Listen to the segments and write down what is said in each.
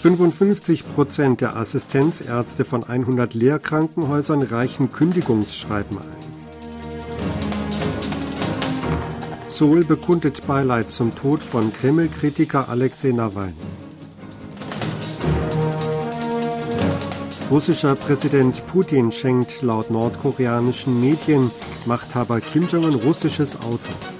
55 Prozent der Assistenzärzte von 100 Lehrkrankenhäusern reichen Kündigungsschreiben ein. Seoul bekundet Beileid zum Tod von Kreml-Kritiker Alexei Nawalny. Russischer Präsident Putin schenkt laut nordkoreanischen Medien Machthaber Kim Jong-un russisches Auto.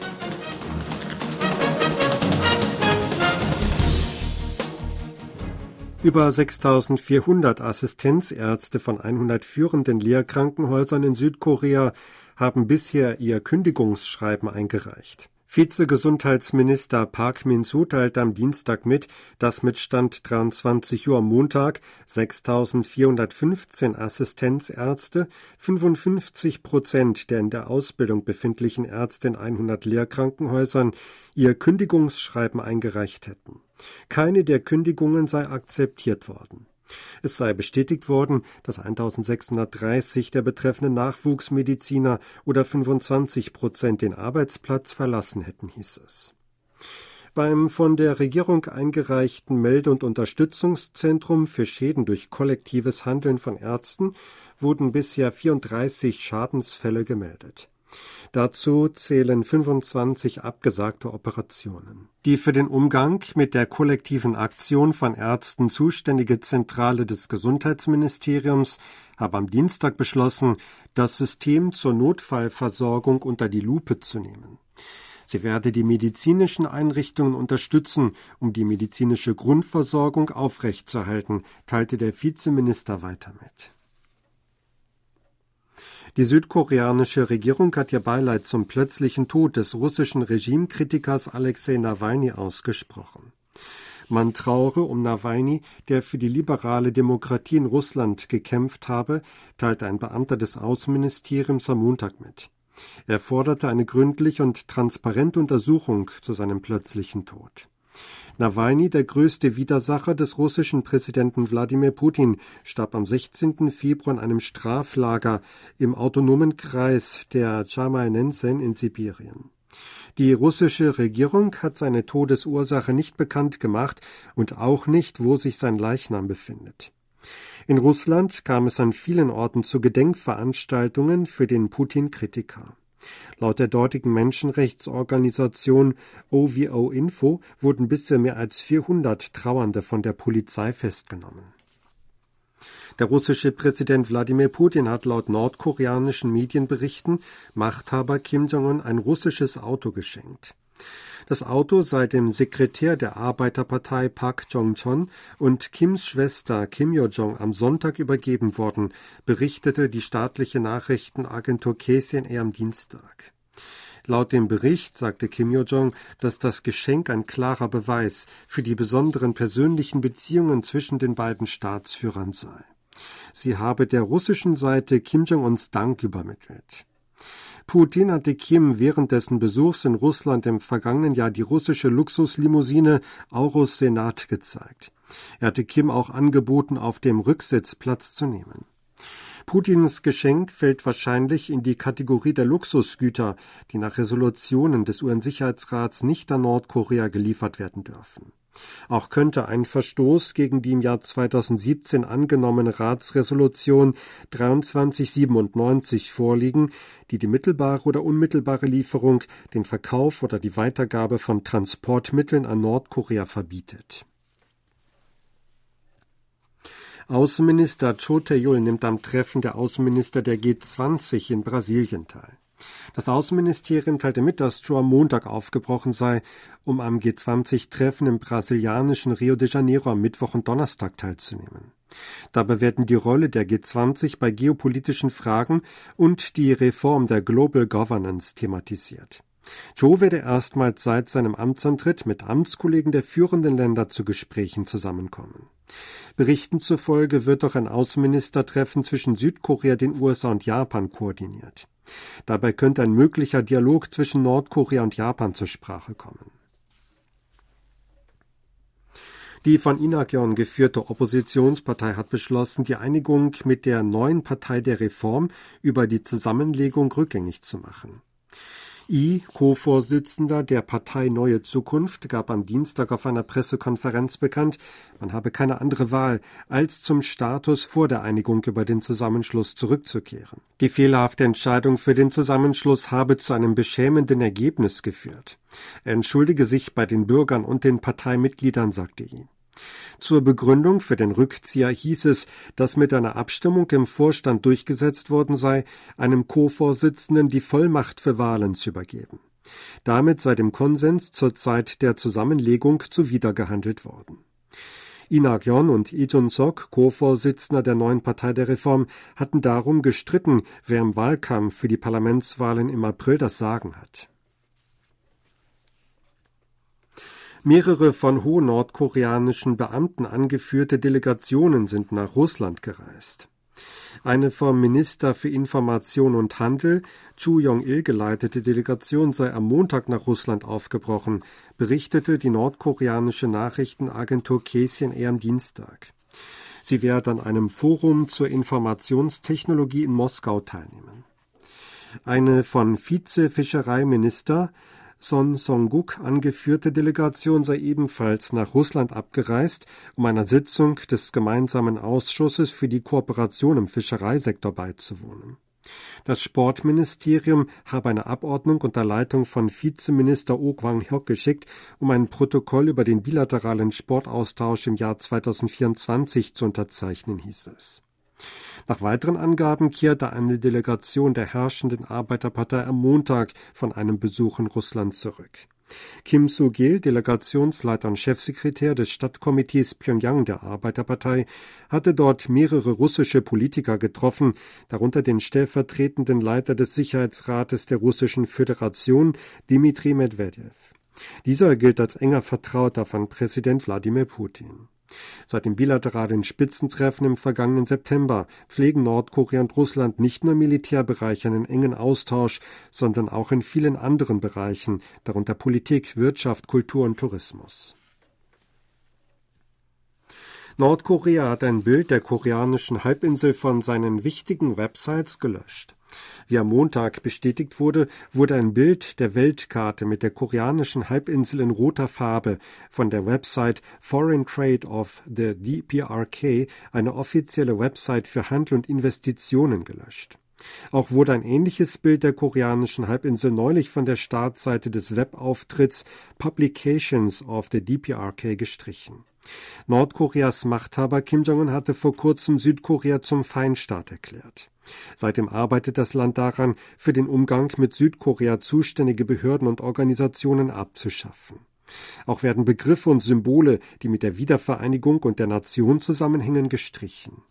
Über 6400 Assistenzärzte von 100 führenden Lehrkrankenhäusern in Südkorea haben bisher ihr Kündigungsschreiben eingereicht. Vizegesundheitsminister Park Min-soo teilt am Dienstag mit, dass mit Stand 23 Uhr am Montag 6.415 Assistenzärzte, 55 Prozent der in der Ausbildung befindlichen Ärzte in 100 Lehrkrankenhäusern ihr Kündigungsschreiben eingereicht hätten. Keine der Kündigungen sei akzeptiert worden. Es sei bestätigt worden, dass 1630 der betreffenden Nachwuchsmediziner oder 25 Prozent den Arbeitsplatz verlassen hätten, hieß es. Beim von der Regierung eingereichten Melde- und Unterstützungszentrum für Schäden durch kollektives Handeln von Ärzten wurden bisher 34 Schadensfälle gemeldet. Dazu zählen 25 abgesagte Operationen. Die für den Umgang mit der kollektiven Aktion von Ärzten zuständige Zentrale des Gesundheitsministeriums habe am Dienstag beschlossen, das System zur Notfallversorgung unter die Lupe zu nehmen. Sie werde die medizinischen Einrichtungen unterstützen, um die medizinische Grundversorgung aufrechtzuerhalten, teilte der Vizeminister weiter mit. Die südkoreanische Regierung hat ihr Beileid zum plötzlichen Tod des russischen Regimekritikers Alexei Nawalny ausgesprochen. Man trauere um Nawalny, der für die liberale Demokratie in Russland gekämpft habe, teilte ein Beamter des Außenministeriums am Montag mit. Er forderte eine gründliche und transparente Untersuchung zu seinem plötzlichen Tod. Nawalny, der größte Widersacher des russischen Präsidenten Wladimir Putin, starb am 16. Februar in einem Straflager im autonomen Kreis der Chamainensen in Sibirien. Die russische Regierung hat seine Todesursache nicht bekannt gemacht und auch nicht, wo sich sein Leichnam befindet. In Russland kam es an vielen Orten zu Gedenkveranstaltungen für den Putin-Kritiker. Laut der dortigen Menschenrechtsorganisation OVO Info wurden bisher mehr als 400 Trauernde von der Polizei festgenommen. Der russische Präsident Wladimir Putin hat laut nordkoreanischen Medienberichten Machthaber Kim Jong-un ein russisches Auto geschenkt. Das Auto sei dem Sekretär der Arbeiterpartei Park Jong-chon und Kims Schwester Kim Yo-jong am Sonntag übergeben worden, berichtete die staatliche Nachrichtenagentur KCNA am Dienstag. Laut dem Bericht sagte Kim Yo-jong, dass das Geschenk ein klarer Beweis für die besonderen persönlichen Beziehungen zwischen den beiden Staatsführern sei. Sie habe der russischen Seite Kim Jong-uns Dank übermittelt. Putin hatte Kim während dessen Besuchs in Russland im vergangenen Jahr die russische Luxuslimousine Aurus Senat gezeigt. Er hatte Kim auch angeboten, auf dem Rücksitz Platz zu nehmen. Putins Geschenk fällt wahrscheinlich in die Kategorie der Luxusgüter, die nach Resolutionen des UN-Sicherheitsrats nicht an Nordkorea geliefert werden dürfen. Auch könnte ein Verstoß gegen die im Jahr 2017 angenommene Ratsresolution 2397 vorliegen, die die mittelbare oder unmittelbare Lieferung, den Verkauf oder die Weitergabe von Transportmitteln an Nordkorea verbietet. Außenminister Cho Tae-yul nimmt am Treffen der Außenminister der G20 in Brasilien teil. Das Außenministerium teilte mit, dass Joe am Montag aufgebrochen sei, um am G20-Treffen im brasilianischen Rio de Janeiro am Mittwoch und Donnerstag teilzunehmen. Dabei werden die Rolle der G20 bei geopolitischen Fragen und die Reform der Global Governance thematisiert. Joe werde erstmals seit seinem Amtsantritt mit Amtskollegen der führenden Länder zu Gesprächen zusammenkommen. Berichten zufolge wird auch ein Außenministertreffen zwischen Südkorea, den USA und Japan koordiniert. Dabei könnte ein möglicher Dialog zwischen Nordkorea und Japan zur Sprache kommen. Die von Inagyon geführte Oppositionspartei hat beschlossen, die Einigung mit der neuen Partei der Reform über die Zusammenlegung rückgängig zu machen. I, Co-Vorsitzender der Partei Neue Zukunft, gab am Dienstag auf einer Pressekonferenz bekannt, man habe keine andere Wahl, als zum Status vor der Einigung über den Zusammenschluss zurückzukehren. Die fehlerhafte Entscheidung für den Zusammenschluss habe zu einem beschämenden Ergebnis geführt. Er entschuldige sich bei den Bürgern und den Parteimitgliedern, sagte I. Zur Begründung für den Rückzieher hieß es, dass mit einer Abstimmung im Vorstand durchgesetzt worden sei, einem Co-Vorsitzenden die Vollmacht für Wahlen zu übergeben. Damit sei dem Konsens zur Zeit der Zusammenlegung zuwidergehandelt worden. Ina und Lee Jun-sok, Co-Vorsitzender der neuen Partei der Reform, hatten darum gestritten, wer im Wahlkampf für die Parlamentswahlen im April das Sagen hat. Mehrere von hohen nordkoreanischen Beamten angeführte Delegationen sind nach Russland gereist. Eine vom Minister für Information und Handel, Chu Yong-il, geleitete Delegation sei am Montag nach Russland aufgebrochen, berichtete die nordkoreanische Nachrichtenagentur KCNA am Dienstag. Sie werde an einem Forum zur Informationstechnologie in Moskau teilnehmen. Eine von Vizefischereiminister Son Song-guk angeführte Delegation sei ebenfalls nach Russland abgereist, um einer Sitzung des gemeinsamen Ausschusses für die Kooperation im Fischereisektor beizuwohnen. Das Sportministerium habe eine Abordnung unter Leitung von Vizeminister Oh Kwang-hyok geschickt, um ein Protokoll über den bilateralen Sportaustausch im Jahr 2024 zu unterzeichnen, hieß es. Nach weiteren Angaben kehrte eine Delegation der herrschenden Arbeiterpartei am Montag von einem Besuch in Russland zurück. Kim Soo-gil, Delegationsleiter und Chefsekretär des Stadtkomitees Pyongyang der Arbeiterpartei, hatte dort mehrere russische Politiker getroffen, darunter den stellvertretenden Leiter des Sicherheitsrates der Russischen Föderation, Dmitri Medvedev. Dieser gilt als enger Vertrauter von Präsident Wladimir Putin. Seit dem bilateralen Spitzentreffen im vergangenen September pflegen Nordkorea und Russland nicht nur im Militärbereich einen engen Austausch, sondern auch in vielen anderen Bereichen, darunter Politik, Wirtschaft, Kultur und Tourismus. Nordkorea hat ein Bild der koreanischen Halbinsel von seinen wichtigen Websites gelöscht. Wie am Montag bestätigt wurde, wurde ein Bild der Weltkarte mit der koreanischen Halbinsel in roter Farbe von der Website Foreign Trade of the DPRK, eine offizielle Website für Handel und Investitionen, gelöscht. Auch wurde ein ähnliches Bild der koreanischen Halbinsel neulich von der Startseite des Webauftritts Publications of the DPRK gestrichen. Nordkoreas Machthaber Kim Jong-un hatte vor kurzem Südkorea zum Feindstaat erklärt. Seitdem arbeitet das Land daran, für den Umgang mit Südkorea zuständige Behörden und Organisationen abzuschaffen. Auch werden Begriffe und Symbole, die mit der Wiedervereinigung und der Nation zusammenhängen, gestrichen.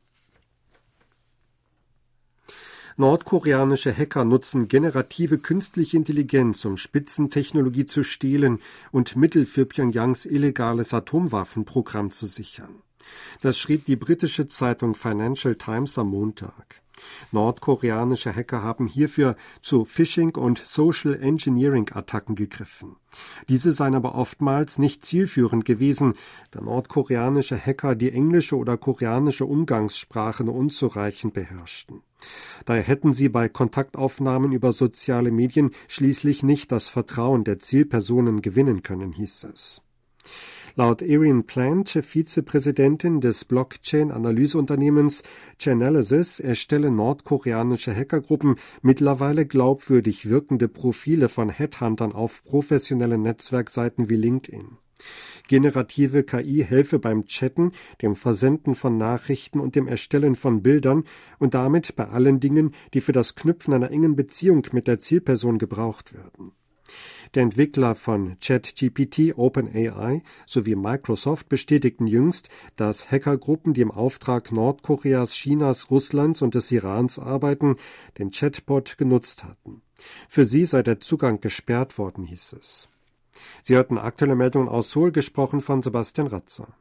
Nordkoreanische Hacker nutzen generative künstliche Intelligenz, um Spitzentechnologie zu stehlen und Mittel für Pyongyangs illegales Atomwaffenprogramm zu sichern. Das schrieb die britische Zeitung Financial Times am Montag. Nordkoreanische Hacker haben hierfür zu Phishing und Social Engineering Attacken gegriffen. Diese seien aber oftmals nicht zielführend gewesen, da nordkoreanische Hacker die englische oder koreanische Umgangssprache nur unzureichend beherrschten. Daher hätten sie bei Kontaktaufnahmen über soziale Medien schließlich nicht das Vertrauen der Zielpersonen gewinnen können, hieß es. Laut Erin Plant, Vizepräsidentin des Blockchain-Analyseunternehmens Chainalysis, erstellen nordkoreanische Hackergruppen mittlerweile glaubwürdig wirkende Profile von Headhuntern auf professionellen Netzwerkseiten wie LinkedIn. Generative KI helfe beim Chatten, dem Versenden von Nachrichten und dem Erstellen von Bildern und damit bei allen Dingen, die für das Knüpfen einer engen Beziehung mit der Zielperson gebraucht werden. Der Entwickler von ChatGPT OpenAI sowie Microsoft bestätigten jüngst, dass Hackergruppen, die im Auftrag Nordkoreas, Chinas, Russlands und des Irans arbeiten, den Chatbot genutzt hatten. Für sie sei der Zugang gesperrt worden, hieß es. Sie hörten aktuelle Meldungen aus Seoul, gesprochen von Sebastian Ratzer.